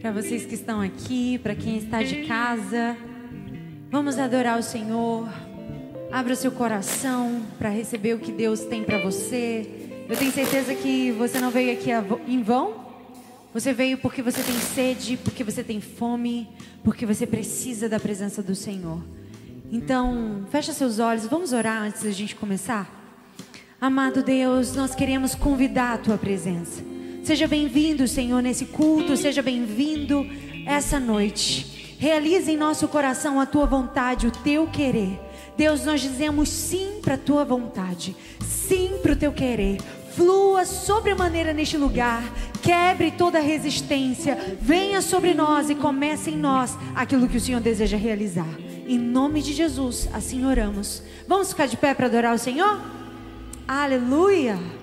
para vocês que estão aqui, para quem está de casa. Vamos adorar o Senhor. Abra o seu coração para receber o que Deus tem para você. Eu tenho certeza que você não veio aqui em vão. Você veio porque você tem sede, porque você tem fome, porque você precisa da presença do Senhor. Então, fecha seus olhos, vamos orar antes da gente começar? Amado Deus, nós queremos convidar a tua presença. Seja bem-vindo, Senhor, nesse culto, seja bem-vindo essa noite. Realize em nosso coração a tua vontade, o teu querer. Deus, nós dizemos sim para a tua vontade, sim para o teu querer. Flua sobremaneira neste lugar, quebre toda resistência, venha sobre nós e comece em nós aquilo que o Senhor deseja realizar. Em nome de Jesus, assim oramos. Vamos ficar de pé para adorar o Senhor? Aleluia!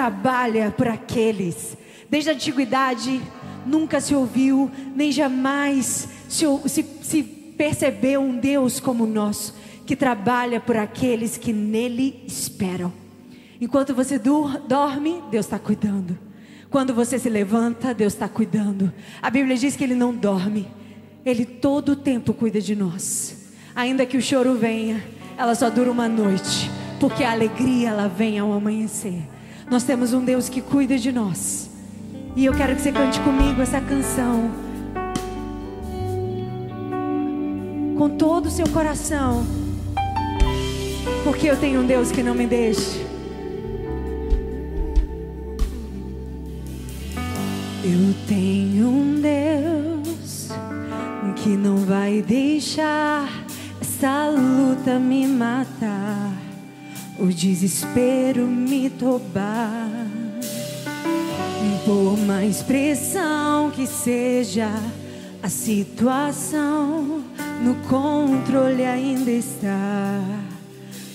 Trabalha por aqueles. Desde a antiguidade nunca se ouviu, nem jamais se, se, se percebeu um Deus como o nosso, que trabalha por aqueles que nele esperam. Enquanto você dorme, Deus está cuidando. Quando você se levanta, Deus está cuidando. A Bíblia diz que Ele não dorme, Ele todo o tempo cuida de nós. Ainda que o choro venha, ela só dura uma noite, porque a alegria ela vem ao amanhecer. Nós temos um Deus que cuida de nós. E eu quero que você cante comigo essa canção. Com todo o seu coração. Porque eu tenho um Deus que não me deixa. Eu tenho um Deus que não vai deixar essa luta me matar, o desespero me tomar. Por mais pressão que seja a situação, no controle ainda está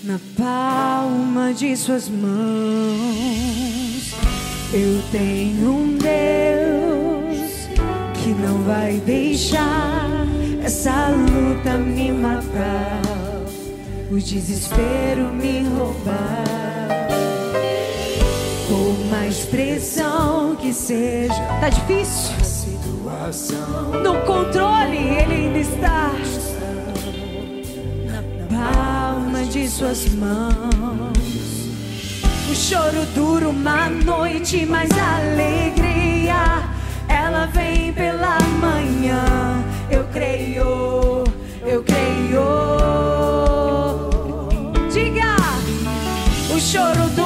na palma de suas mãos. Eu tenho um Deus que não vai deixar essa luta me matar, o desespero me roubar. Por mais pressão que seja, tá difícil? No controle ele ainda está. Na palma de suas mãos. O choro dura uma noite, mas a alegria ela vem pela manhã. Eu creio, eu creio. Choro dura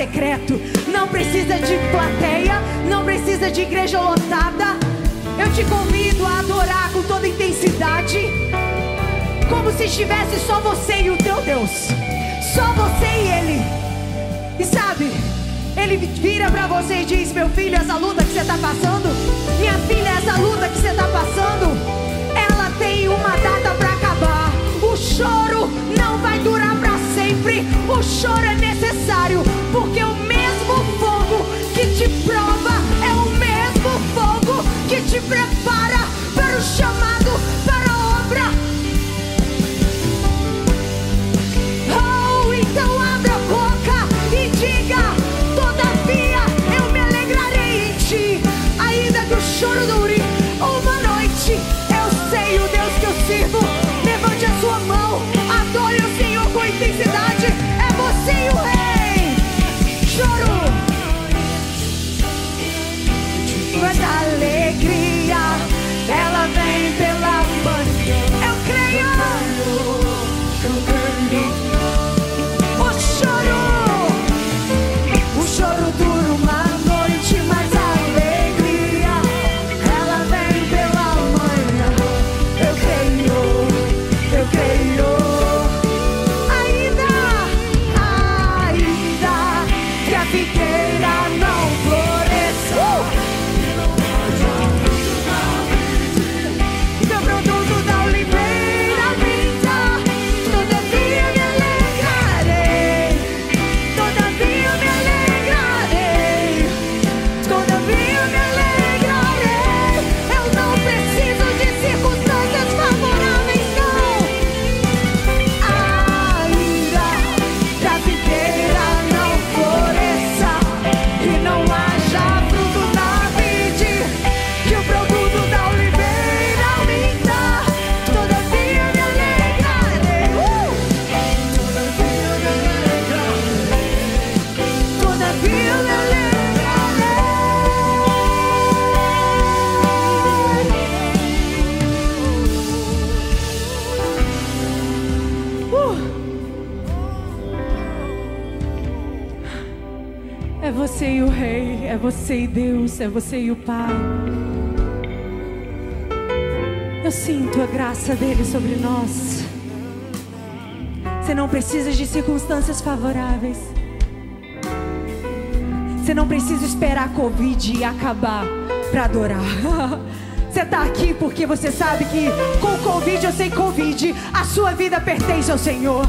secreto não precisa de plateia, não precisa de igreja lotada. Eu te convido a adorar com toda intensidade, como se estivesse só você e o teu Deus, só você e Ele. E sabe, Ele vira para você e diz: Meu filho, essa luta que você está passando, minha filha, essa luta que você está passando, ela tem uma data para acabar choro não vai durar para sempre. O choro é necessário, prepara para o chamado, para a obra. Oh, então abra a boca e diga: Todavia eu me alegrarei em ti, ainda que o choro dure uma noite. Eu sei o Deus que eu sirvo sua mão. Adore o Senhor com intensidade. É você e o É você e o Pai. Eu sinto a graça dele sobre nós. Você não precisa de circunstâncias favoráveis. Você não precisa esperar a Covid acabar para adorar. Você está aqui porque você sabe que com Covid ou sem Covid, a sua vida pertence ao Senhor.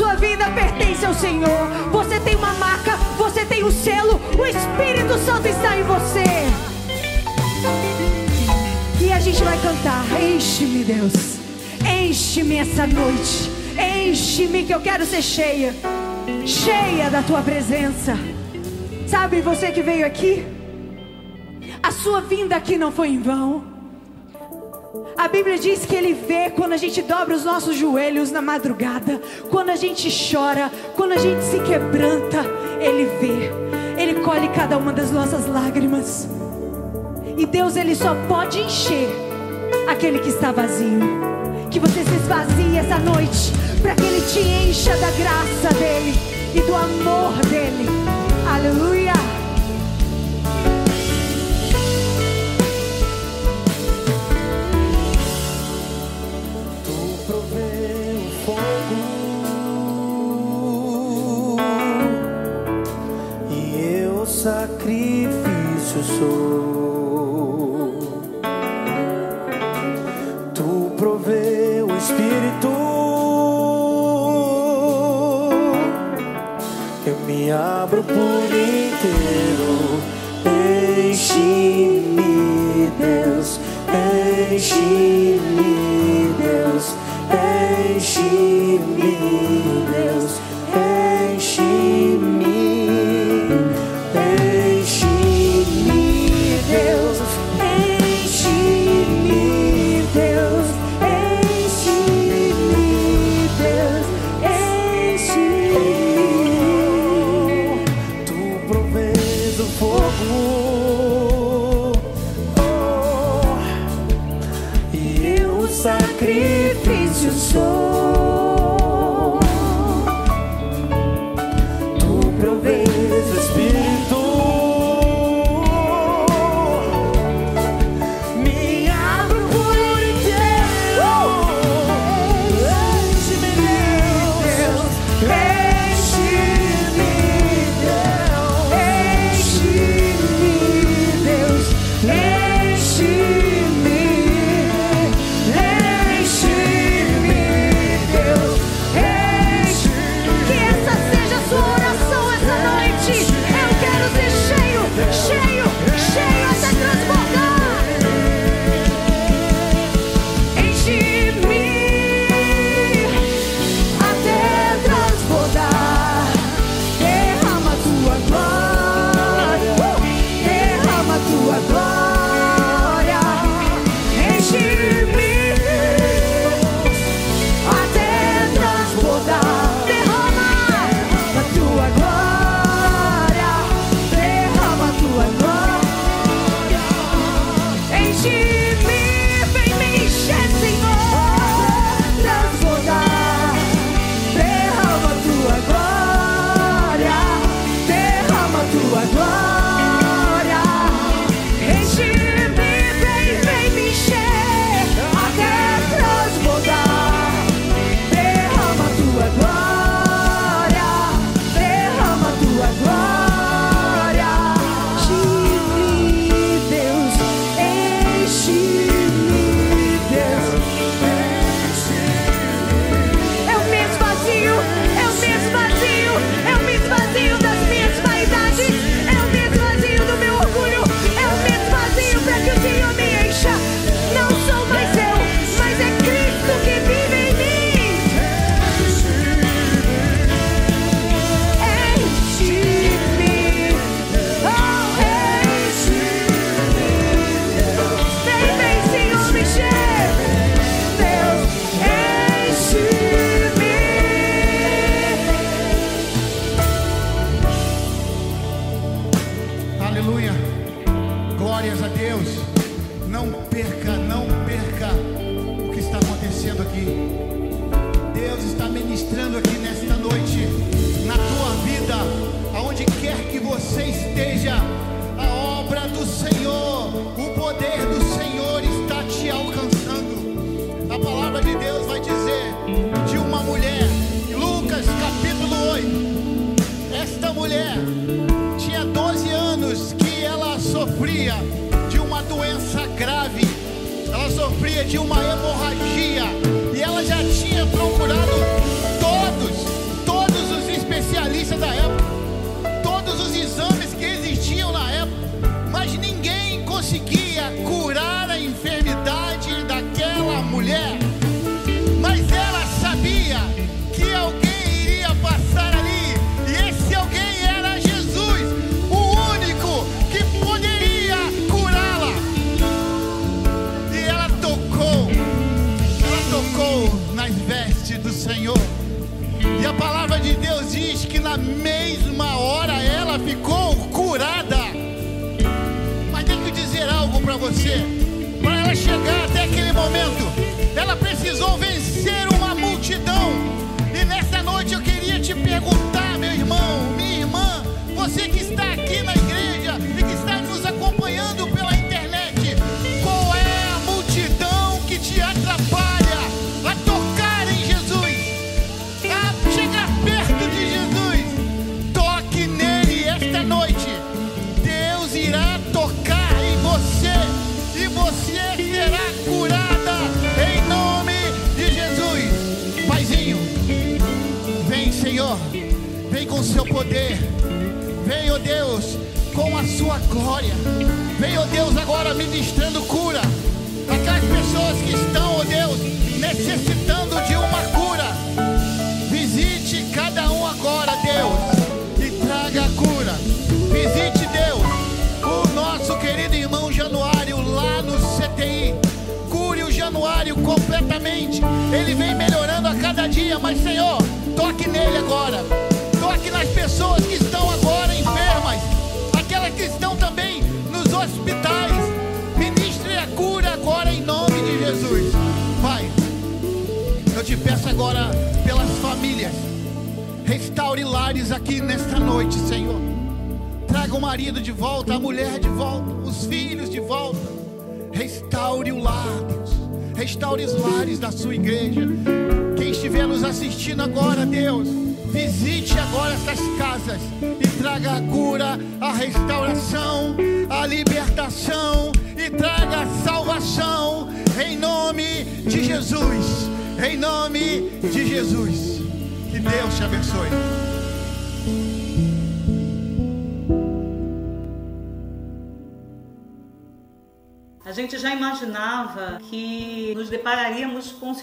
Sua vida pertence ao Senhor. Você tem uma marca, você tem o um selo, o Espírito Santo está em você. E a gente vai cantar: Enche-me, Deus. Enche-me essa noite. Enche-me que eu quero ser cheia. Cheia da tua presença. Sabe você que veio aqui? A sua vinda aqui não foi em vão. A Bíblia diz que Ele vê quando a gente dobra os nossos joelhos na madrugada, quando a gente chora, quando a gente se quebranta, Ele vê. Ele colhe cada uma das nossas lágrimas. E Deus, Ele só pode encher aquele que está vazio. Que você se esvazie essa noite, para que Ele te encha da graça dEle e do amor dEle. Aleluia. Sacrifício sou. Tu provê o Espírito, eu me abro por inteiro. Enche-me, Deus, enche-me, Deus, enche-me,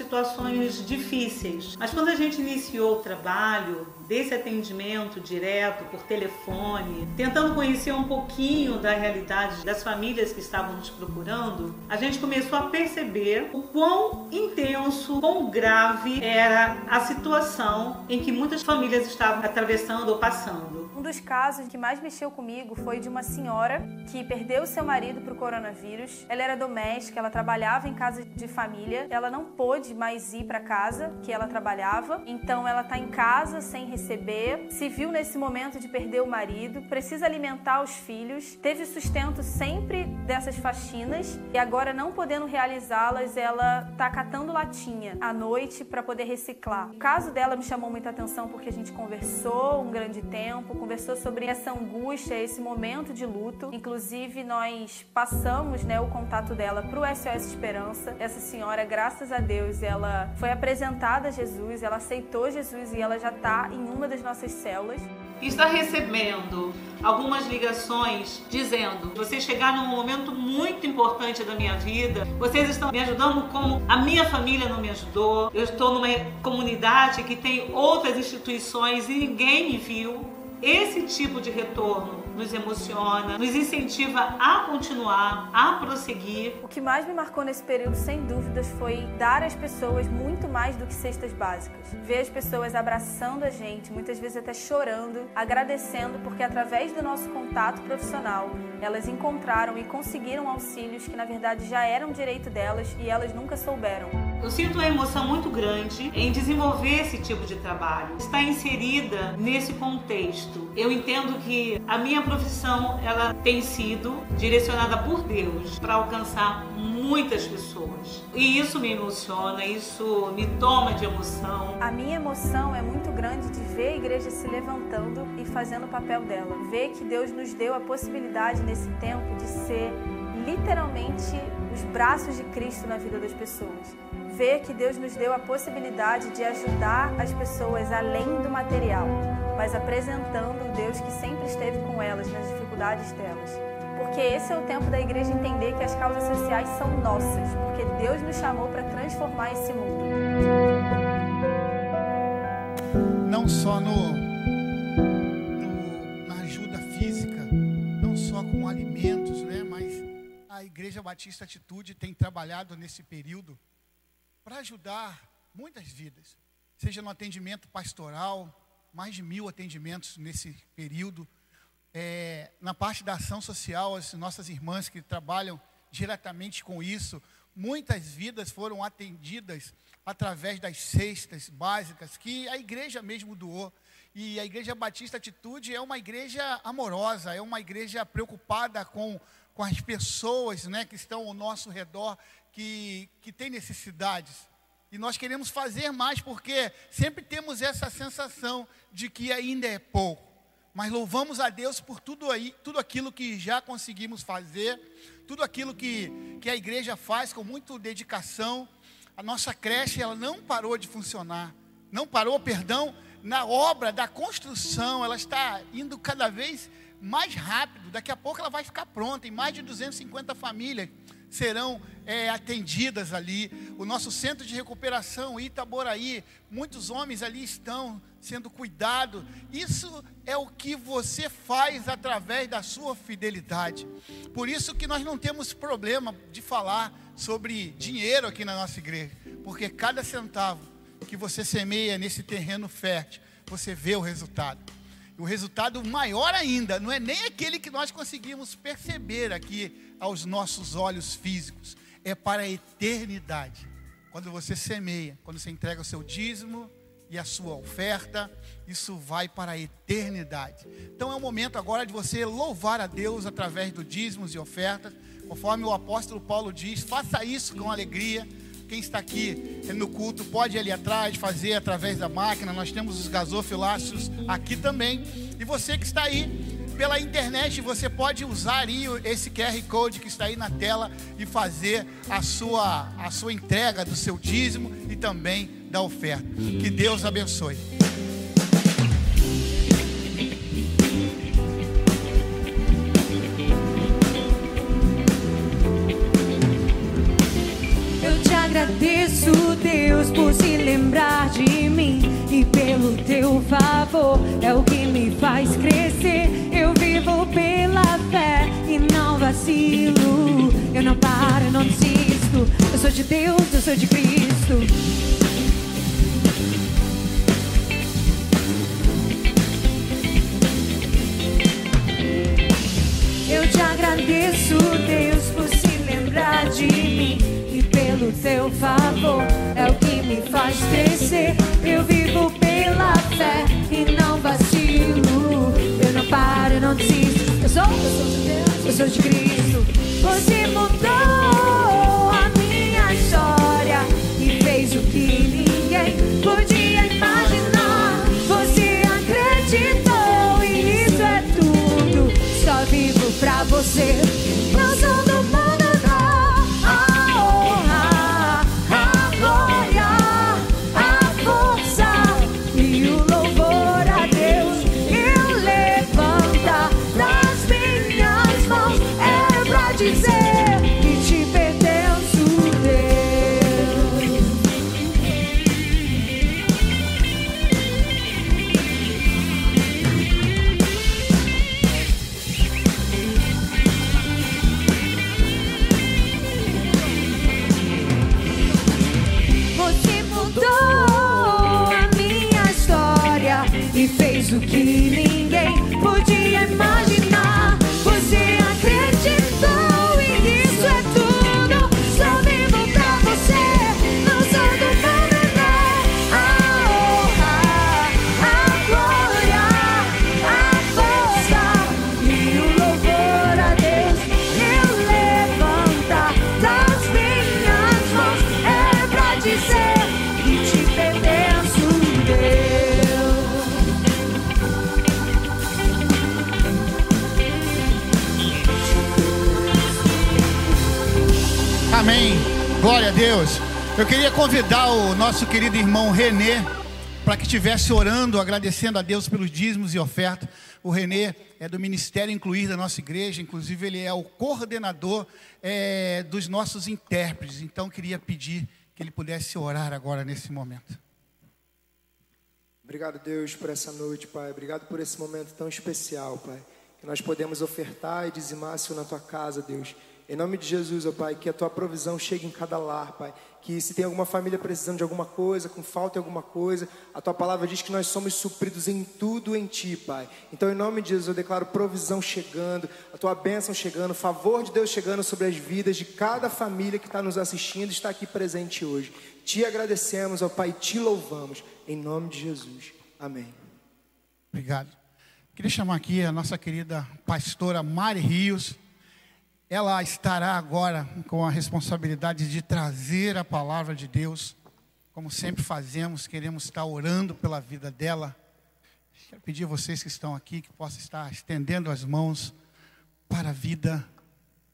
situações difíceis, mas quando a gente iniciou o trabalho desse atendimento direto por telefone, tentando conhecer um pouquinho da realidade das famílias que estavam nos procurando, a gente começou a perceber o quão intenso, quão grave era a situação em que muitas famílias estavam atravessando ou passando. Um dos casos que mais mexeu comigo foi de uma senhora que perdeu seu marido para o coronavírus. Ela era doméstica, ela trabalhava em casa de família. Ela não pôde mais ir para casa que ela trabalhava, então ela está em casa sem receber. Se viu nesse momento de perder o marido, precisa alimentar os filhos. Teve sustento sempre dessas faxinas e agora não podendo realizá-las, ela tá catando latinha à noite para poder reciclar. O caso dela me chamou muita atenção porque a gente conversou um grande tempo, conversou sobre essa angústia, esse momento de luto. Inclusive, nós passamos né, o contato dela para o SOS Esperança. Essa senhora, graças a Deus, ela foi apresentada a Jesus, ela aceitou Jesus e ela já está em uma das nossas células. está recebendo algumas ligações dizendo: vocês chegaram num momento muito importante da minha vida, vocês estão me ajudando como a minha família não me ajudou. Eu estou numa comunidade que tem outras instituições e ninguém me viu. Esse tipo de retorno nos emociona, nos incentiva a continuar, a prosseguir. O que mais me marcou nesse período, sem dúvidas, foi dar às pessoas muito mais do que cestas básicas. Ver as pessoas abraçando a gente, muitas vezes até chorando, agradecendo, porque através do nosso contato profissional, elas encontraram e conseguiram auxílios que na verdade já eram direito delas e elas nunca souberam. Eu sinto uma emoção muito grande em desenvolver esse tipo de trabalho, estar inserida nesse contexto. Eu entendo que a minha profissão ela tem sido direcionada por Deus para alcançar muitas pessoas. E isso me emociona, isso me toma de emoção. A minha emoção é muito grande de ver a igreja se levantando e fazendo o papel dela. Ver que Deus nos deu a possibilidade nesse tempo de ser literalmente os braços de Cristo na vida das pessoas. Ver que Deus nos deu a possibilidade de ajudar as pessoas além do material, mas apresentando o Deus que sempre esteve com elas nas dificuldades delas. Porque esse é o tempo da igreja entender que as causas sociais são nossas, porque Deus nos chamou para transformar esse mundo. Não só no, no- na ajuda física, não só com alimentos, a Igreja Batista Atitude tem trabalhado nesse período para ajudar muitas vidas, seja no atendimento pastoral, mais de mil atendimentos nesse período, é, na parte da ação social, as nossas irmãs que trabalham diretamente com isso, muitas vidas foram atendidas através das cestas básicas que a igreja mesmo doou. E a Igreja Batista Atitude é uma igreja amorosa, é uma igreja preocupada com, com as pessoas né, que estão ao nosso redor, que, que têm necessidades. E nós queremos fazer mais porque sempre temos essa sensação de que ainda é pouco. Mas louvamos a Deus por tudo aí, tudo aquilo que já conseguimos fazer, tudo aquilo que, que a igreja faz com muita dedicação. A nossa creche ela não parou de funcionar, não parou, perdão, na obra da construção, ela está indo cada vez mais rápido. Daqui a pouco ela vai ficar pronta, em mais de 250 famílias serão é, atendidas ali. O nosso centro de recuperação, Itaboraí, muitos homens ali estão sendo cuidados. Isso é o que você faz através da sua fidelidade. Por isso que nós não temos problema de falar sobre dinheiro aqui na nossa igreja, porque cada centavo que você semeia nesse terreno fértil, você vê o resultado. O resultado maior ainda, não é nem aquele que nós conseguimos perceber aqui aos nossos olhos físicos, é para a eternidade. Quando você semeia, quando você entrega o seu dízimo e a sua oferta, isso vai para a eternidade. Então é o momento agora de você louvar a Deus através do dízimos e ofertas, conforme o apóstolo Paulo diz, faça isso com alegria. Quem está aqui no culto pode ir ali atrás fazer através da máquina. Nós temos os gasofiláceos aqui também. E você que está aí pela internet, você pode usar aí esse QR Code que está aí na tela e fazer a sua, a sua entrega do seu dízimo e também da oferta. Que Deus abençoe. Agradeço, Deus, por se lembrar de mim e pelo teu favor é o que me faz crescer. Eu vivo pela fé e não vacilo. Eu não paro, não desisto. Eu sou de Deus, eu sou de Cristo. Eu te agradeço, Deus, por se lembrar de mim pelo teu favor é o que me faz crescer. Eu vivo pela fé e não vacilo. Eu não paro, eu não desisto. Eu sou, eu sou de Deus, eu sou de Cristo. Você mudou nosso querido irmão Renê para que estivesse orando, agradecendo a Deus pelos dízimos e ofertas. O Renê é do Ministério Incluir da nossa igreja, inclusive ele é o coordenador é, dos nossos intérpretes. Então queria pedir que ele pudesse orar agora nesse momento. Obrigado, Deus, por essa noite, Pai. Obrigado por esse momento tão especial, Pai. Que nós podemos ofertar e dizimar, Senhor, na tua casa, Deus. Em nome de Jesus, ó Pai, que a tua provisão chegue em cada lar, Pai. Que se tem alguma família precisando de alguma coisa, com falta de alguma coisa, a tua palavra diz que nós somos supridos em tudo em ti, Pai. Então, em nome de Jesus, eu declaro provisão chegando, a tua bênção chegando, favor de Deus chegando sobre as vidas de cada família que está nos assistindo e está aqui presente hoje. Te agradecemos, ó Pai, te louvamos. Em nome de Jesus. Amém. Obrigado. Queria chamar aqui a nossa querida pastora Mari Rios. Ela estará agora com a responsabilidade de trazer a palavra de Deus, como sempre fazemos, queremos estar orando pela vida dela. Quero pedir a vocês que estão aqui que possam estar estendendo as mãos para a vida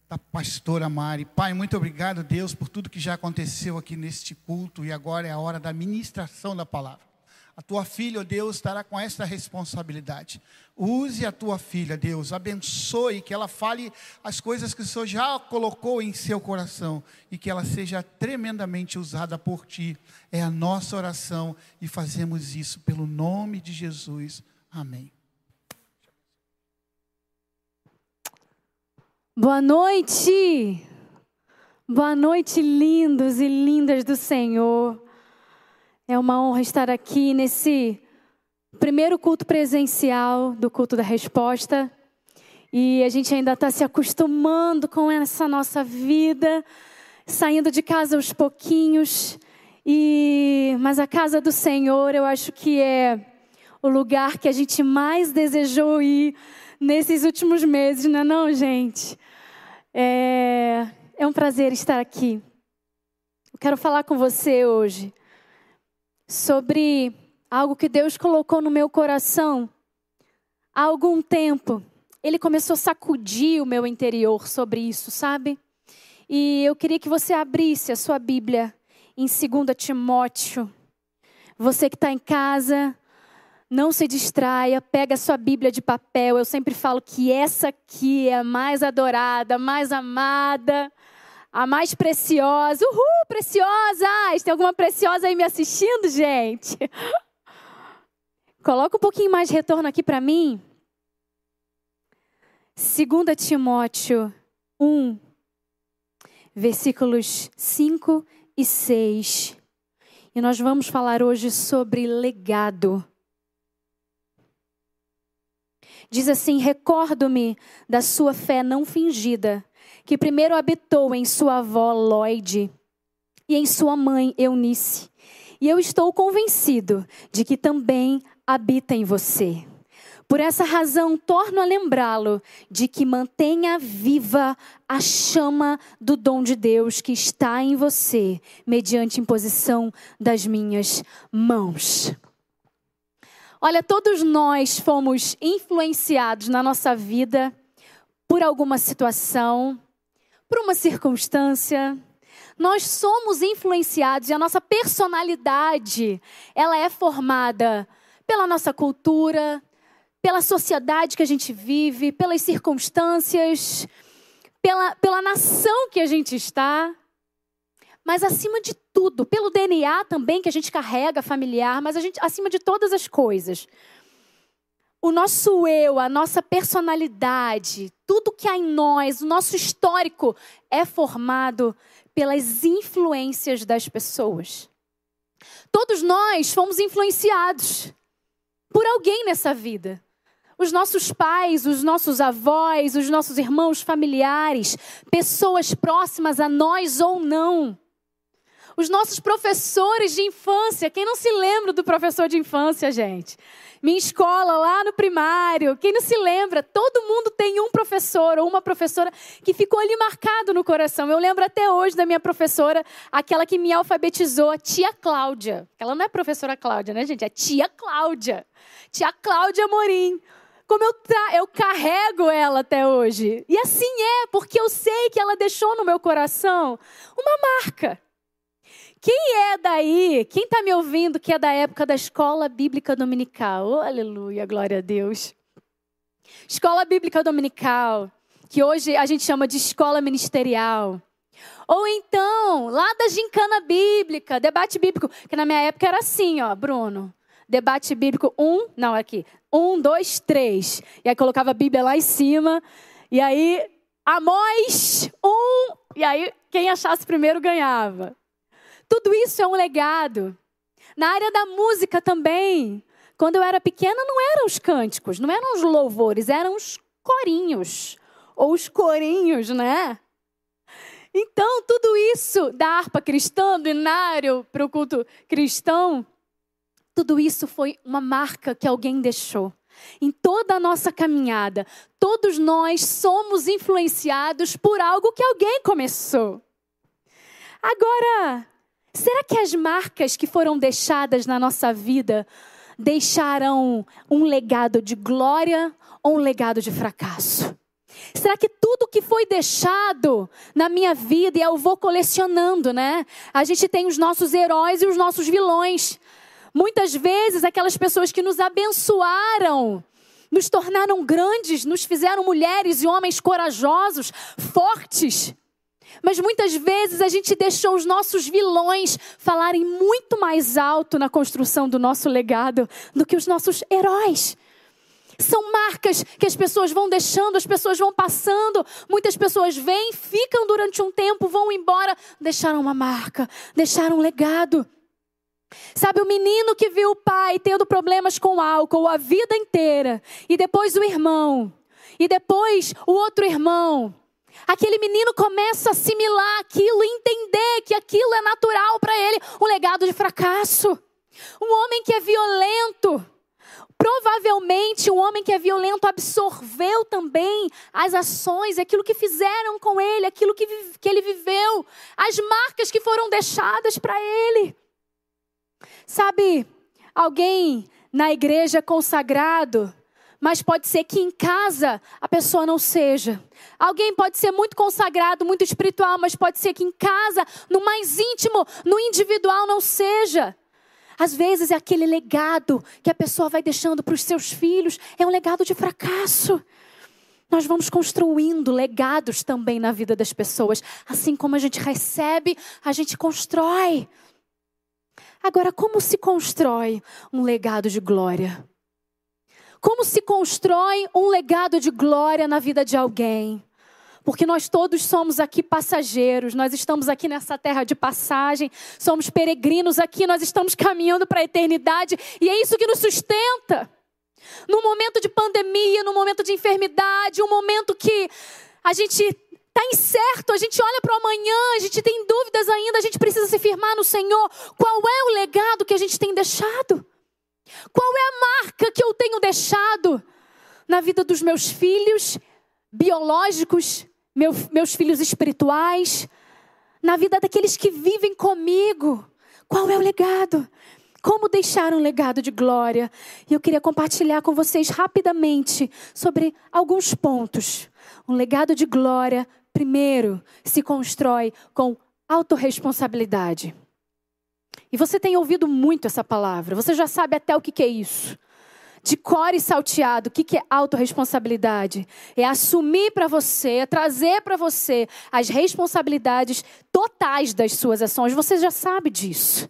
da pastora Mari. Pai, muito obrigado, Deus, por tudo que já aconteceu aqui neste culto e agora é a hora da ministração da palavra. A tua filha, ó Deus, estará com esta responsabilidade. Use a tua filha, Deus, abençoe, que ela fale as coisas que o Senhor já colocou em seu coração e que ela seja tremendamente usada por ti. É a nossa oração e fazemos isso pelo nome de Jesus. Amém. Boa noite. Boa noite, lindos e lindas do Senhor. É uma honra estar aqui nesse primeiro culto presencial do culto da resposta. E a gente ainda está se acostumando com essa nossa vida, saindo de casa aos pouquinhos. E mas a casa do Senhor, eu acho que é o lugar que a gente mais desejou ir nesses últimos meses, não é não, gente? É, é um prazer estar aqui. Eu quero falar com você hoje sobre algo que Deus colocou no meu coração há algum tempo. Ele começou a sacudir o meu interior sobre isso, sabe? E eu queria que você abrisse a sua Bíblia em 2 Timóteo. Você que está em casa, não se distraia, pega a sua Bíblia de papel. Eu sempre falo que essa aqui é a mais adorada, mais amada a mais preciosa. Uhul, preciosas! Tem alguma preciosa aí me assistindo, gente? Coloca um pouquinho mais de retorno aqui para mim. 2 Timóteo 1, versículos 5 e 6. E nós vamos falar hoje sobre legado. Diz assim: Recordo-me da sua fé não fingida que primeiro habitou em sua avó Lloyd e em sua mãe Eunice. E eu estou convencido de que também habita em você. Por essa razão, torno a lembrá-lo de que mantenha viva a chama do dom de Deus que está em você, mediante imposição das minhas mãos. Olha, todos nós fomos influenciados na nossa vida por alguma situação, por uma circunstância. Nós somos influenciados e a nossa personalidade, ela é formada pela nossa cultura, pela sociedade que a gente vive, pelas circunstâncias, pela, pela nação que a gente está, mas acima de tudo, pelo DNA também que a gente carrega familiar, mas a gente acima de todas as coisas, o nosso eu, a nossa personalidade, tudo que há em nós, o nosso histórico é formado pelas influências das pessoas. Todos nós fomos influenciados por alguém nessa vida. Os nossos pais, os nossos avós, os nossos irmãos familiares, pessoas próximas a nós ou não. Os nossos professores de infância, quem não se lembra do professor de infância, gente? Minha escola lá no primário, quem não se lembra? Todo mundo tem um professor ou uma professora que ficou ali marcado no coração. Eu lembro até hoje da minha professora, aquela que me alfabetizou, a tia Cláudia. Ela não é professora Cláudia, né, gente? É tia Cláudia. Tia Cláudia Morim. como eu, tra eu carrego ela até hoje. E assim é, porque eu sei que ela deixou no meu coração uma marca. Quem é daí? Quem está me ouvindo que é da época da escola bíblica dominical? Oh, aleluia, glória a Deus. Escola bíblica dominical, que hoje a gente chama de escola ministerial. Ou então, lá da gincana bíblica, debate bíblico, que na minha época era assim, ó, Bruno. Debate bíblico um, não, aqui. Um, dois, três. E aí colocava a Bíblia lá em cima. E aí, Amós, um. E aí, quem achasse primeiro ganhava. Tudo isso é um legado. Na área da música também. Quando eu era pequena, não eram os cânticos, não eram os louvores, eram os corinhos. Ou os corinhos, né? Então, tudo isso da harpa cristã, do inário para o culto cristão, tudo isso foi uma marca que alguém deixou. Em toda a nossa caminhada, todos nós somos influenciados por algo que alguém começou. Agora, será que as marcas que foram deixadas na nossa vida deixarão um legado de glória ou um legado de fracasso? Será que tudo que foi deixado na minha vida, e eu vou colecionando, né? A gente tem os nossos heróis e os nossos vilões. Muitas vezes, aquelas pessoas que nos abençoaram, nos tornaram grandes, nos fizeram mulheres e homens corajosos, fortes. Mas muitas vezes a gente deixou os nossos vilões falarem muito mais alto na construção do nosso legado do que os nossos heróis. São marcas que as pessoas vão deixando, as pessoas vão passando. Muitas pessoas vêm, ficam durante um tempo, vão embora, deixaram uma marca, deixaram um legado. Sabe, o menino que viu o pai tendo problemas com álcool a vida inteira, e depois o irmão, e depois o outro irmão. Aquele menino começa a assimilar aquilo, entender que aquilo é natural para ele, um legado de fracasso. Um homem que é violento, Provavelmente o homem que é violento absorveu também as ações, aquilo que fizeram com ele, aquilo que, que ele viveu, as marcas que foram deixadas para ele. Sabe, alguém na igreja consagrado, mas pode ser que em casa a pessoa não seja. Alguém pode ser muito consagrado, muito espiritual, mas pode ser que em casa, no mais íntimo, no individual, não seja. Às vezes é aquele legado que a pessoa vai deixando para os seus filhos, é um legado de fracasso. Nós vamos construindo legados também na vida das pessoas. Assim como a gente recebe, a gente constrói. Agora, como se constrói um legado de glória? Como se constrói um legado de glória na vida de alguém? porque nós todos somos aqui passageiros, nós estamos aqui nessa terra de passagem, somos peregrinos aqui, nós estamos caminhando para a eternidade e é isso que nos sustenta. No momento de pandemia, no momento de enfermidade, um momento que a gente está incerto, a gente olha para o amanhã, a gente tem dúvidas ainda, a gente precisa se firmar no Senhor. Qual é o legado que a gente tem deixado? Qual é a marca que eu tenho deixado na vida dos meus filhos biológicos, meu, meus filhos espirituais, na vida daqueles que vivem comigo. Qual é o legado? Como deixar um legado de glória? E eu queria compartilhar com vocês rapidamente sobre alguns pontos. Um legado de glória, primeiro, se constrói com autorresponsabilidade. E você tem ouvido muito essa palavra, você já sabe até o que é isso de core salteado. O que, é autorresponsabilidade? É assumir para você, é trazer para você as responsabilidades totais das suas ações. Você já sabe disso.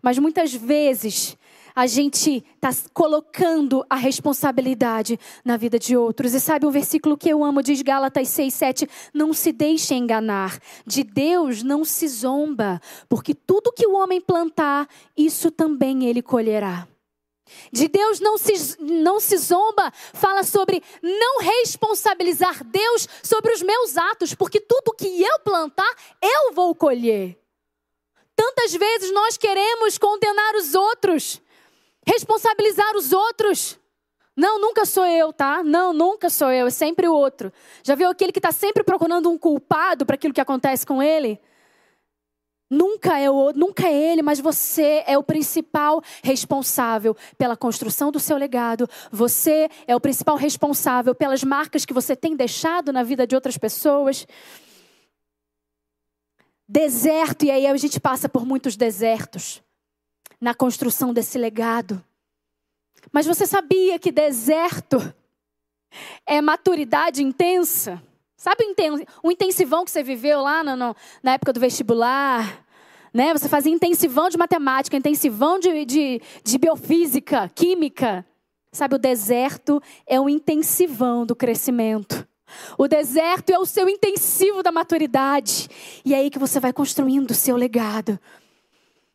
Mas muitas vezes a gente está colocando a responsabilidade na vida de outros. E sabe um versículo que eu amo, diz Gálatas 6, 7, não se deixe enganar, de Deus não se zomba, porque tudo que o homem plantar, isso também ele colherá. De Deus não se, não se zomba, fala sobre não responsabilizar Deus sobre os meus atos, porque tudo que eu plantar, eu vou colher. Tantas vezes nós queremos condenar os outros, responsabilizar os outros. Não, nunca sou eu, tá? Não, nunca sou eu, é sempre o outro. Já viu aquele que está sempre procurando um culpado para aquilo que acontece com ele? Nunca é, o, nunca é ele, mas você é o principal responsável pela construção do seu legado. Você é o principal responsável pelas marcas que você tem deixado na vida de outras pessoas. Deserto, e aí a gente passa por muitos desertos na construção desse legado. Mas você sabia que deserto é maturidade intensa? Sabe o intensivão que você viveu lá no, no, na época do vestibular? Né? Você fazia intensivão de matemática, intensivão de, de, de biofísica, química. Sabe, o deserto é o intensivão do crescimento. O deserto é o seu intensivo da maturidade. E é aí que você vai construindo o seu legado.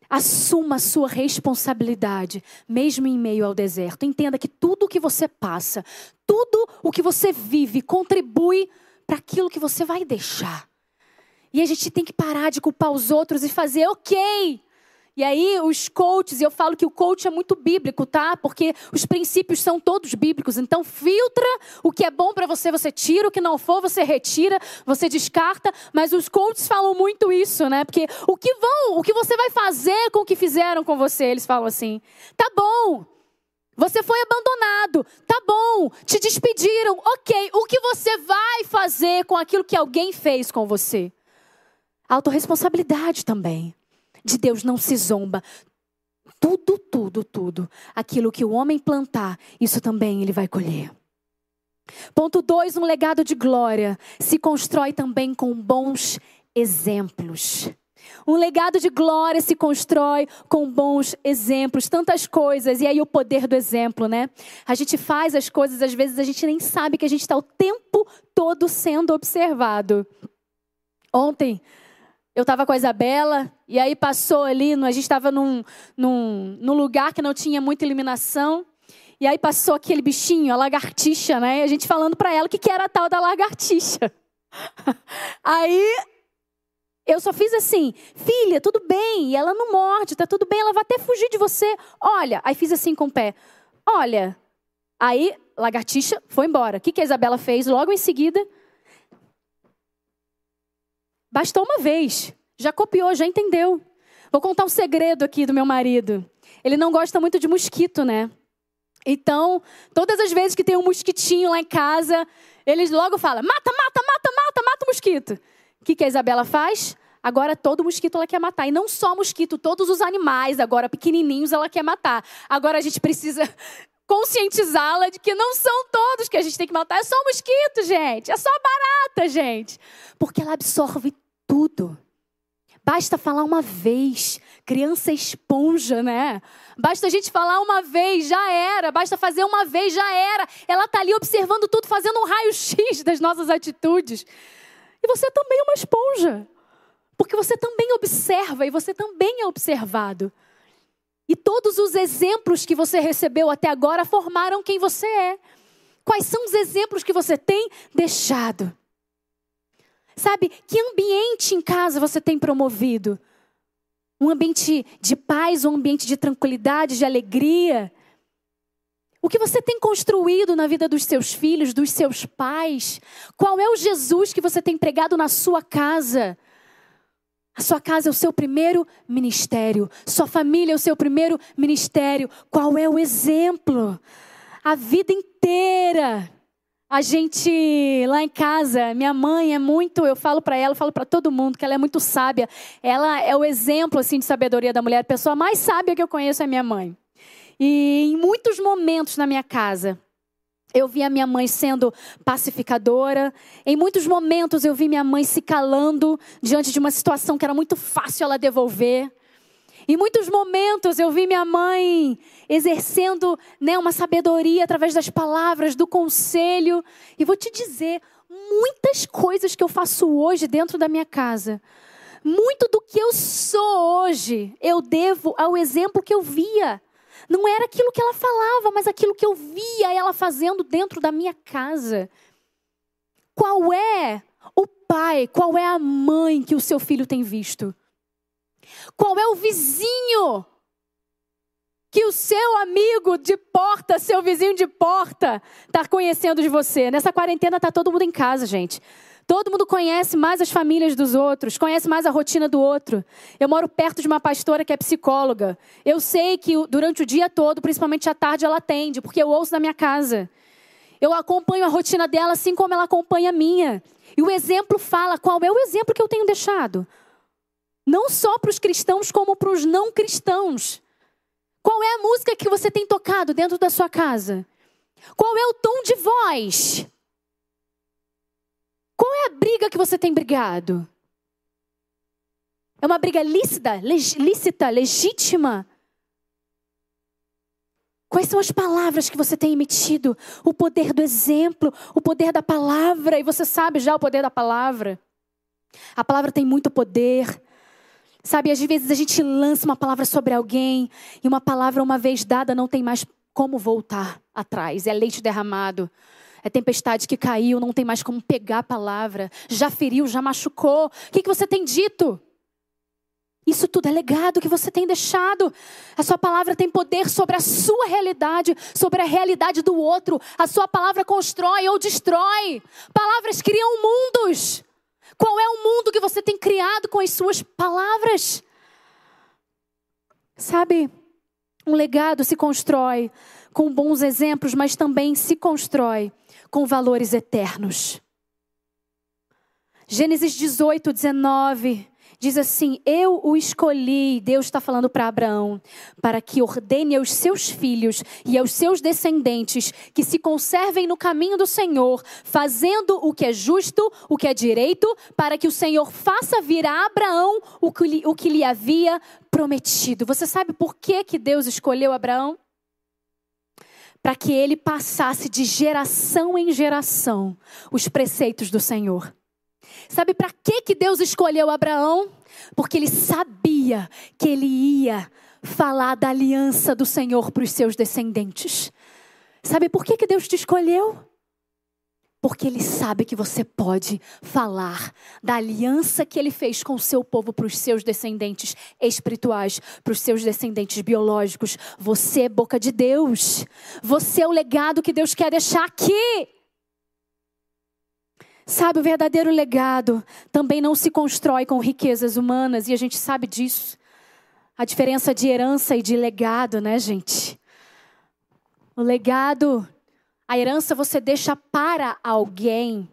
Assuma a sua responsabilidade, mesmo em meio ao deserto. Entenda que tudo o que você passa, tudo o que você vive, contribui para aquilo que você vai deixar. E a gente tem que parar de culpar os outros e fazer, ok. E aí, os coaches, e eu falo que o coach é muito bíblico, tá? Porque os princípios são todos bíblicos. Então, filtra o que é bom para você, você tira, o que não for, você retira, você descarta. Mas os coaches falam muito isso, né? Porque o que vão, o que você vai fazer com o que fizeram com você, eles falam assim: tá bom, você foi abandonado, tá bom, te despediram, ok. O que você vai fazer com aquilo que alguém fez com você? Autoresponsabilidade também. De Deus não se zomba. Tudo, tudo, tudo. Aquilo que o homem plantar, isso também ele vai colher. Ponto 2, um legado de glória se constrói também com bons exemplos. Um legado de glória se constrói com bons exemplos, tantas coisas, e aí o poder do exemplo, né? A gente faz as coisas, às vezes a gente nem sabe que a gente está o tempo todo sendo observado. Ontem, eu estava com a Isabela, e aí passou ali, a gente estava num, num, num lugar que não tinha muita iluminação, e aí passou aquele bichinho, a lagartixa, né? E a gente falando para ela o que, que era a tal da lagartixa. aí eu só fiz assim, filha, tudo bem, e ela não morde, tá tudo bem, ela vai até fugir de você. Olha, aí fiz assim com o pé. Olha, aí lagartixa foi embora. O que, que a Isabela fez? Logo em seguida, bastou uma vez, já copiou, já entendeu. Vou contar um segredo aqui do meu marido. Ele não gosta muito de mosquito, né? Então, todas as vezes que tem um mosquitinho lá em casa, ele logo fala: mata, mata, mata, mata, mata o mosquito que, que a Isabela faz? Agora todo mosquito ela quer matar. E não só mosquito, todos os animais, agora pequenininhos, ela quer matar. Agora a gente precisa conscientizá-la de que não são todos que a gente tem que matar. É só mosquito, gente. É só barata, gente. Porque ela absorve tudo. Basta falar uma vez. Criança esponja, né? Basta a gente falar uma vez, já era. Basta fazer uma vez, já era. Ela está ali observando tudo, fazendo um raio-x das nossas atitudes. E você também é uma esponja. Porque você também observa e você também é observado. E todos os exemplos que você recebeu até agora formaram quem você é. Quais são os exemplos que você tem deixado? Sabe, que ambiente em casa você tem promovido? Um ambiente de paz, um ambiente de tranquilidade, de alegria? O que você tem construído na vida dos seus filhos, dos seus pais? Qual é o Jesus que você tem pregado na sua casa? A sua casa é o seu primeiro ministério, sua família é o seu primeiro ministério. Qual é o exemplo? A vida inteira. A gente lá em casa, minha mãe é muito, eu falo para ela, eu falo para todo mundo que ela é muito sábia. Ela é o exemplo assim de sabedoria da mulher. A pessoa mais sábia que eu conheço é minha mãe. E em muitos momentos na minha casa, eu vi a minha mãe sendo pacificadora. Em muitos momentos eu vi minha mãe se calando diante de uma situação que era muito fácil ela devolver. Em muitos momentos eu vi minha mãe exercendo né, uma sabedoria através das palavras, do conselho. E vou te dizer, muitas coisas que eu faço hoje dentro da minha casa, muito do que eu sou hoje, eu devo ao exemplo que eu via. Não era aquilo que ela falava, mas aquilo que eu via ela fazendo dentro da minha casa. Qual é o pai, qual é a mãe que o seu filho tem visto? Qual é o vizinho que o seu amigo de porta, seu vizinho de porta, está conhecendo de você? Nessa quarentena está todo mundo em casa, gente. Todo mundo conhece mais as famílias dos outros, conhece mais a rotina do outro. Eu moro perto de uma pastora que é psicóloga. Eu sei que durante o dia todo, principalmente à tarde, ela atende, porque eu ouço da minha casa. Eu acompanho a rotina dela assim como ela acompanha a minha. E o exemplo fala qual é o exemplo que eu tenho deixado. Não só para os cristãos, como para os não cristãos. Qual é a música que você tem tocado dentro da sua casa? Qual é o tom de voz? Qual é a briga que você tem brigado? É uma briga lícita, lícita, legítima? Quais são as palavras que você tem emitido? O poder do exemplo, o poder da palavra, e você sabe já o poder da palavra. A palavra tem muito poder. Sabe, às vezes a gente lança uma palavra sobre alguém e uma palavra uma vez dada não tem mais como voltar atrás. É leite derramado. É tempestade que caiu, não tem mais como pegar a palavra. Já feriu, já machucou. O que, que você tem dito? Isso tudo é legado que você tem deixado. A sua palavra tem poder sobre a sua realidade, sobre a realidade do outro. A sua palavra constrói ou destrói. Palavras criam mundos. Qual é o mundo que você tem criado com as suas palavras? Sabe, um legado se constrói com bons exemplos, mas também se constrói com valores eternos. Gênesis 18, 19 diz assim: Eu o escolhi, Deus está falando para Abraão, para que ordene aos seus filhos e aos seus descendentes que se conservem no caminho do Senhor, fazendo o que é justo, o que é direito, para que o Senhor faça vir a Abraão o que lhe, o que lhe havia prometido. Você sabe por que, que Deus escolheu Abraão? Para que ele passasse de geração em geração os preceitos do Senhor. Sabe para que, que Deus escolheu Abraão? Porque ele sabia que ele ia falar da aliança do Senhor para os seus descendentes. Sabe por que, que Deus te escolheu? Porque Ele sabe que você pode falar da aliança que Ele fez com o seu povo para os seus descendentes espirituais, para os seus descendentes biológicos. Você é boca de Deus. Você é o legado que Deus quer deixar aqui. Sabe, o verdadeiro legado também não se constrói com riquezas humanas, e a gente sabe disso. A diferença de herança e de legado, né, gente? O legado, a herança você deixa para alguém,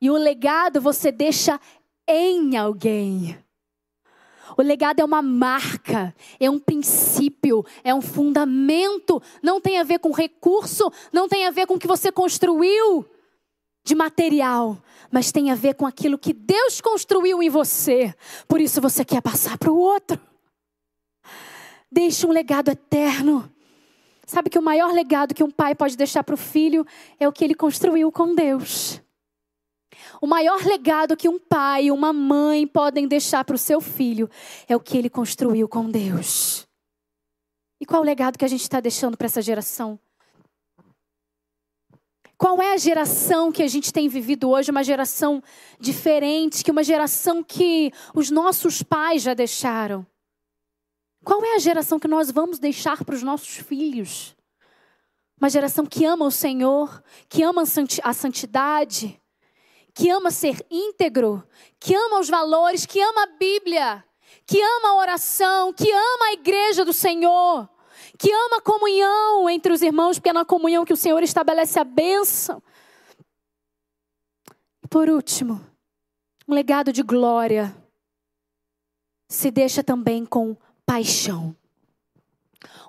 e o legado você deixa em alguém. O legado é uma marca, é um princípio, é um fundamento. Não tem a ver com recurso, não tem a ver com o que você construiu de material, mas tem a ver com aquilo que Deus construiu em você. Por isso você quer passar para o outro. Deixe um legado eterno. Sabe que o maior legado que um pai pode deixar para o filho é o que ele construiu com Deus. O maior legado que um pai e uma mãe podem deixar para o seu filho é o que ele construiu com Deus. E qual o legado que a gente está deixando para essa geração? Qual é a geração que a gente tem vivido hoje? Uma geração diferente, que uma geração que os nossos pais já deixaram. Qual é a geração que nós vamos deixar para os nossos filhos? Uma geração que ama o Senhor, que ama a santidade, que ama ser íntegro, que ama os valores, que ama a Bíblia, que ama a oração, que ama a igreja do Senhor que ama a comunhão entre os irmãos, porque é na comunhão que o Senhor estabelece a bênção. E por último, um legado de glória se deixa também com paixão.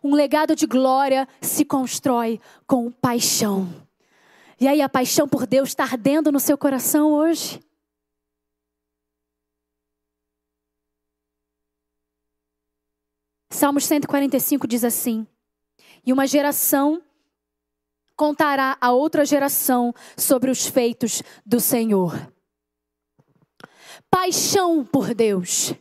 Um legado de glória se constrói com paixão. E aí, a paixão por Deus está ardendo no seu coração hoje? Salmos 145 diz assim: E uma geração contará a outra geração sobre os feitos do Senhor. Paixão por Deus.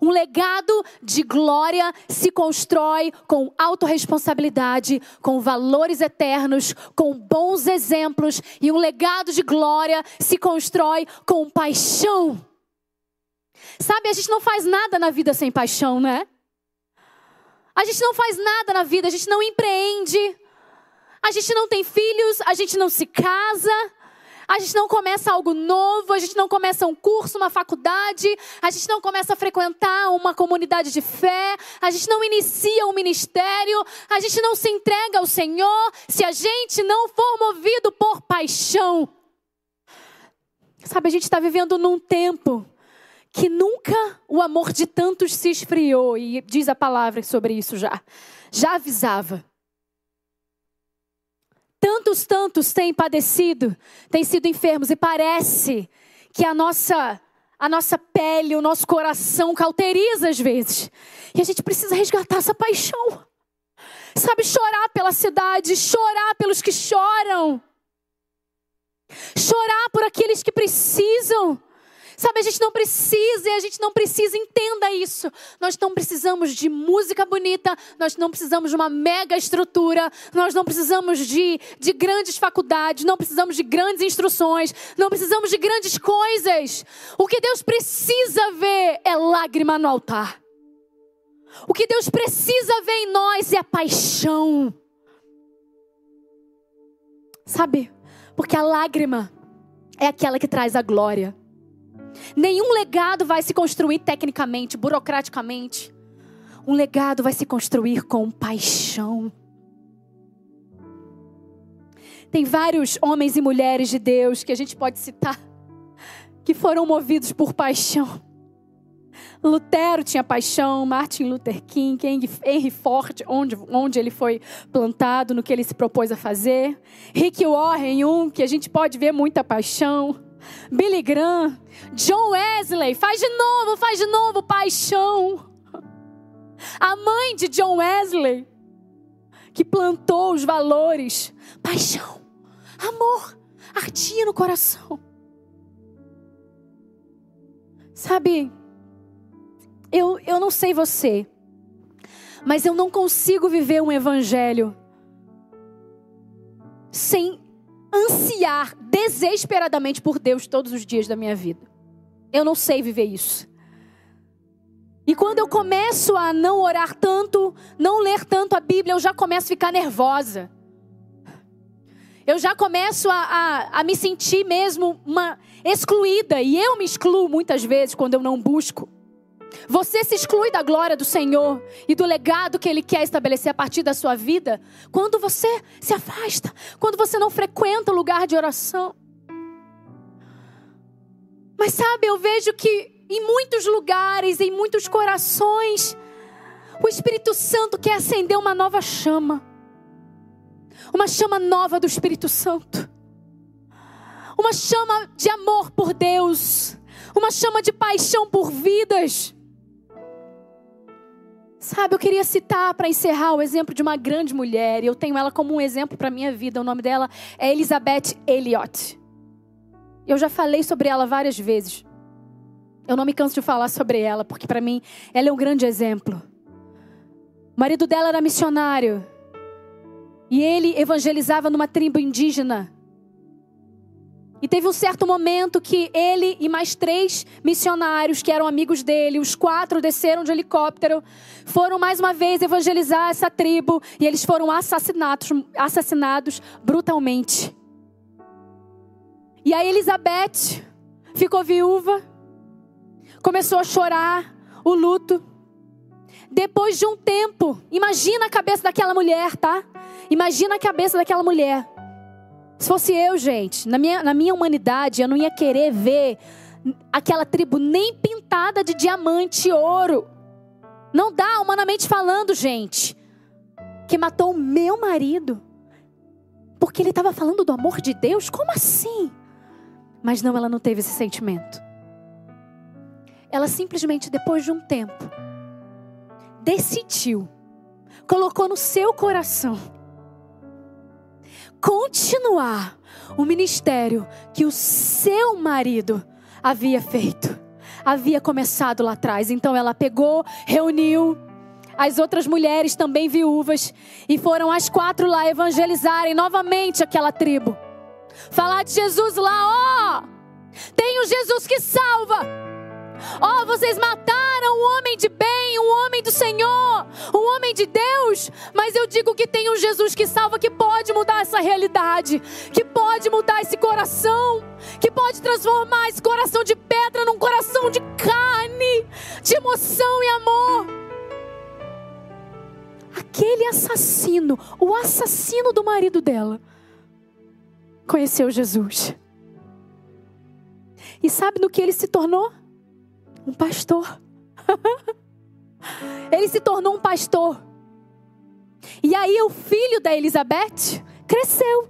Um legado de glória se constrói com autorresponsabilidade, com valores eternos, com bons exemplos, e um legado de glória se constrói com paixão. Sabe, a gente não faz nada na vida sem paixão, né? A gente não faz nada na vida, a gente não empreende, a gente não tem filhos, a gente não se casa, A gente não começa algo novo, a gente não começa um curso, uma faculdade, a gente não começa a frequentar uma comunidade de fé, a gente não inicia um ministério, a gente não se entrega ao Senhor se a gente não for movido por paixão. Sabe, a gente está vivendo num tempo que nunca o amor de tantos se esfriou, e diz a palavra sobre isso já. Já avisava. Tantos, tantos têm padecido, têm sido enfermos, e parece que a nossa, a nossa pele, o nosso coração cauteriza às vezes. E a gente precisa resgatar essa paixão. Sabe, chorar pela cidade, chorar pelos que choram, chorar por aqueles que precisam. Sabe, a gente não precisa e a gente não precisa, entenda isso. Nós não precisamos de música bonita, nós não precisamos de uma mega estrutura, nós não precisamos de, de grandes faculdades, não precisamos de grandes instruções, não precisamos de grandes coisas. O que Deus precisa ver é lágrima no altar. O que Deus precisa ver em nós é a paixão. Sabe? Porque a lágrima é aquela que traz a glória. Nenhum legado vai se construir tecnicamente, burocraticamente. Um legado vai se construir com paixão. Tem vários homens e mulheres de Deus que a gente pode citar que foram movidos por paixão. Lutero tinha paixão, Martin Luther King, Henry Ford, onde, onde ele foi plantado, no que ele se propôs a fazer. Rick Warren, um que a gente pode ver muita paixão. Billy Graham, John Wesley, faz de novo, faz de novo, paixão. A mãe de John Wesley, que plantou os valores, paixão, amor, ardia no coração. Sabe, eu, eu não sei você, mas eu não consigo viver um evangelho sem ansiar desesperadamente por Deus todos os dias da minha vida. Eu não sei viver isso. E quando eu começo a não orar tanto, não ler tanto a Bíblia, eu já começo a ficar nervosa. Eu já começo a, a, a me sentir mesmo uma excluída. E eu me excluo muitas vezes quando eu não busco. Você se exclui da glória do Senhor e do legado que Ele quer estabelecer a partir da sua vida quando você se afasta, quando você não frequenta o lugar de oração. Mas sabe, eu vejo que em muitos lugares, em muitos corações, o Espírito Santo quer acender uma nova chama. Uma chama nova do Espírito Santo. Uma chama de amor por Deus. Uma chama de paixão por vidas. Sabe, eu queria citar para encerrar o exemplo de uma grande mulher, e eu tenho ela como um exemplo para minha vida. O nome dela é Elizabeth Elliot. Eu já falei sobre ela várias vezes. Eu não me canso de falar sobre ela, porque para mim ela é um grande exemplo. O marido dela era missionário. E ele evangelizava numa tribo indígena. E teve um certo momento que ele e mais três missionários que eram amigos dele, os quatro desceram de helicóptero, foram mais uma vez evangelizar essa tribo e eles foram assassinados, assassinados brutalmente. E a Elizabeth ficou viúva, começou a chorar o luto. Depois de um tempo, imagina a cabeça daquela mulher, tá? Imagina a cabeça daquela mulher. Se fosse eu, gente, na minha, na minha humanidade, eu não ia querer ver aquela tribo nem pintada de diamante e ouro. Não dá, humanamente falando, gente. Que matou o meu marido. Porque ele estava falando do amor de Deus? Como assim? Mas não, ela não teve esse sentimento. Ela simplesmente, depois de um tempo, decidiu, colocou no seu coração continuar o ministério que o seu marido havia feito, havia começado lá atrás. Então ela pegou, reuniu as outras mulheres também viúvas e foram as quatro lá evangelizarem novamente aquela tribo. Falar de Jesus lá, ó! Tem o Jesus que salva. Oh, vocês mataram um homem de bem, um homem do Senhor, um homem de Deus, mas eu digo que tem um Jesus que salva, que pode mudar essa realidade, que pode mudar esse coração, que pode transformar esse coração de pedra num coração de carne, de emoção e amor. Aquele assassino, o assassino do marido dela, conheceu Jesus. E sabe no que ele se tornou? Um pastor. ele se tornou um pastor. E aí o filho da Elizabeth cresceu.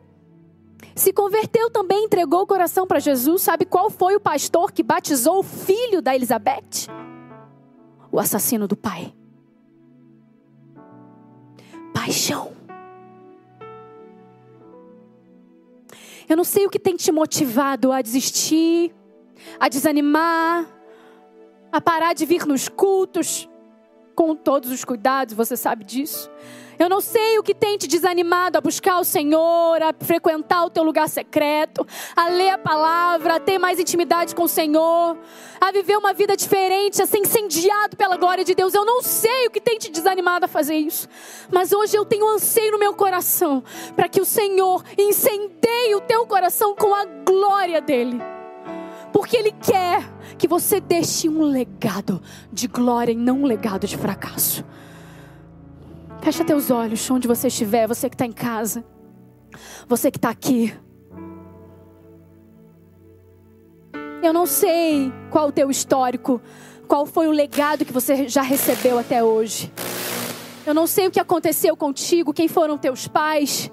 Se converteu também, entregou o coração para Jesus. Sabe qual foi o pastor que batizou o filho da Elizabeth? O assassino do pai. Paixão. Eu não sei o que tem te motivado a desistir, a desanimar, a parar de vir nos cultos, com todos os cuidados, você sabe disso. Eu não sei o que tem te desanimado a buscar o Senhor, a frequentar o teu lugar secreto, a ler a palavra, a ter mais intimidade com o Senhor, a viver uma vida diferente, a ser incendiado pela glória de Deus. Eu não sei o que tem te desanimado a fazer isso, mas hoje eu tenho um anseio no meu coração para que o Senhor incendeie o teu coração com a glória dEle porque Ele quer que você deixe um legado de glória e não um legado de fracasso. Fecha teus olhos onde você estiver, você que está em casa, você que está aqui. Eu não sei qual o teu histórico, qual foi o legado que você já recebeu até hoje. Eu não sei o que aconteceu contigo, quem foram teus pais.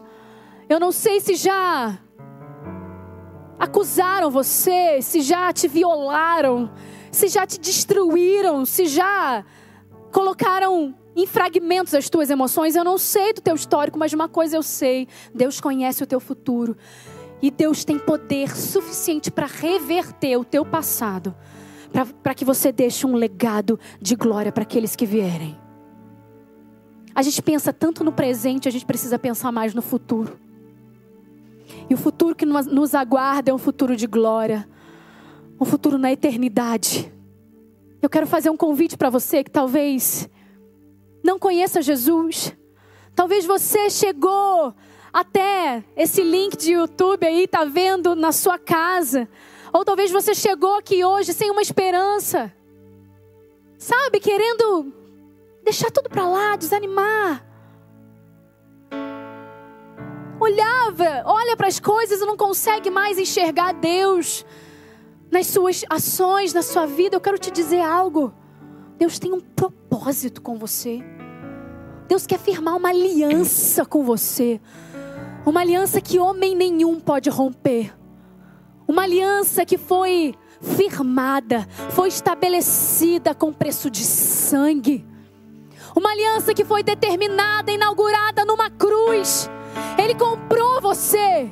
Eu não sei se já acusaram você, se já te violaram, se já te destruíram, se já colocaram em fragmentos as tuas emoções. Eu não sei do teu histórico, mas uma coisa eu sei: Deus conhece o teu futuro. E Deus tem poder suficiente para reverter o teu passado, para que você deixe um legado de glória para aqueles que vierem. A gente pensa tanto no presente, a gente precisa pensar mais no futuro. E o futuro que nos aguarda é um futuro de glória, um futuro na eternidade. Eu quero fazer um convite para você que talvez não conheça Jesus. Talvez você chegou até esse link de YouTube aí, está vendo na sua casa. Ou talvez você chegou aqui hoje sem uma esperança. Sabe, querendo deixar tudo para lá, desanimar olhava, olha para as coisas e não consegue mais enxergar Deus nas suas ações, na sua vida, eu quero te dizer algo. Deus tem um propósito com você. Deus quer firmar uma aliança com você. Uma aliança que homem nenhum pode romper. Uma aliança que foi firmada, foi estabelecida com preço de sangue. Uma aliança que foi determinada, inaugurada numa cruz. Ele comprou você.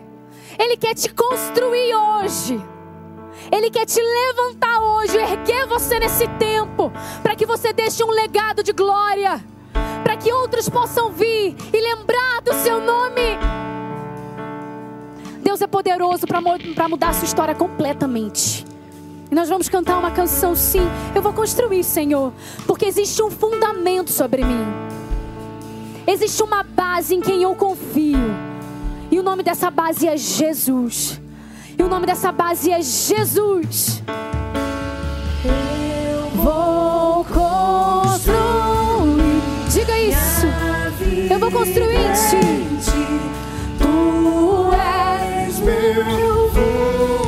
Ele quer te construir hoje. Ele quer te levantar hoje, erguer você nesse tempo, para que você deixe um legado de glória, para que outros possam vir e lembrar do seu nome. Deus é poderoso para mudar a sua história completamente. E nós vamos cantar uma canção, sim. Eu vou construir, Senhor, porque existe um fundamento sobre mim. Existe uma base em quem eu confio. E o nome dessa base é Jesus. E o nome dessa base é Jesus. Eu vou construir. Diga isso. Eu vou construir em ti. Tu és meu. quer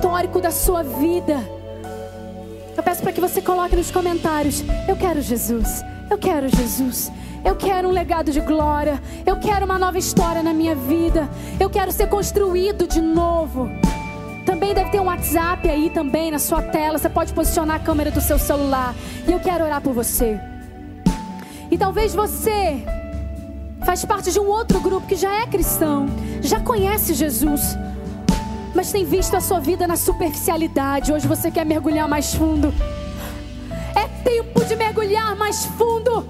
histórico da sua vida. Eu peço para que você coloque nos comentários: Eu quero Jesus, eu quero Jesus. Eu quero um legado de glória. Eu quero uma nova história na minha vida. Eu quero ser construído de novo. Também deve ter um WhatsApp aí também na sua tela. Você pode posicionar a câmera do seu celular. E eu quero orar por você. E talvez você faz parte de um outro grupo que já é cristão, já conhece Jesus, mas tem visto a sua vida na superficialidade. Hoje você quer mergulhar mais fundo. É tempo de mergulhar mais fundo.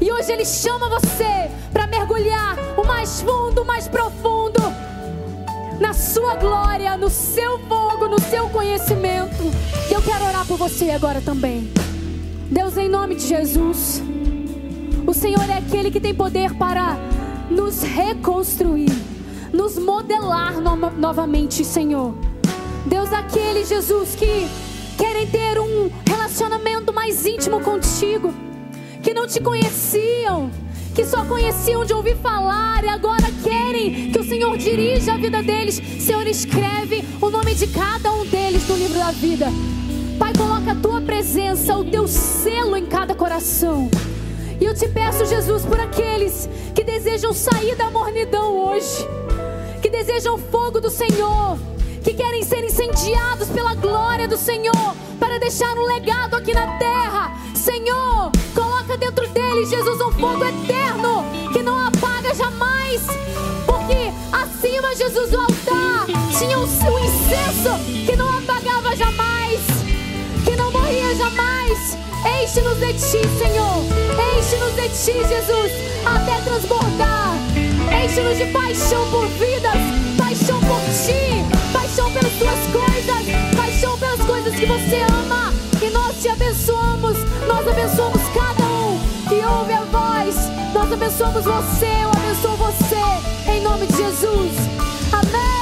E hoje Ele chama você para mergulhar o mais fundo, o mais profundo, na sua glória, no seu fogo, no seu conhecimento. E eu quero orar por você agora também. Deus, em nome de Jesus, o Senhor é aquele que tem poder para nos reconstruir, nos modelar no novamente, Senhor. Deus, aquele Jesus que querem ter um relacionamento mais íntimo contigo que não te conheciam, que só conheciam de ouvir falar e agora querem que o Senhor dirija a vida deles. Senhor, escreve o nome de cada um deles no livro da vida. Pai, coloca a tua presença, o teu selo em cada coração. E eu te peço, Jesus, por aqueles que desejam sair da mornidão hoje, desejam o fogo do Senhor, que querem ser incendiados pela glória do Senhor, para deixar um legado aqui na terra. Senhor, coloca dentro deles, Jesus, um fogo eterno que não apaga jamais. Porque acima, Jesus, do altar tinha um, um incenso que não apagava jamais, que não morria jamais. Enche-nos de ti, Senhor. Enche-nos de ti, Jesus, até transbordar. Enche-nos de paixão por vidas, paixão por ti, paixão pelas tuas coisas, paixão pelas coisas que você ama. E nós te abençoamos, nós abençoamos cada um que ouve a voz. Nós abençoamos você, eu abençoo você, em nome de Jesus. Amém.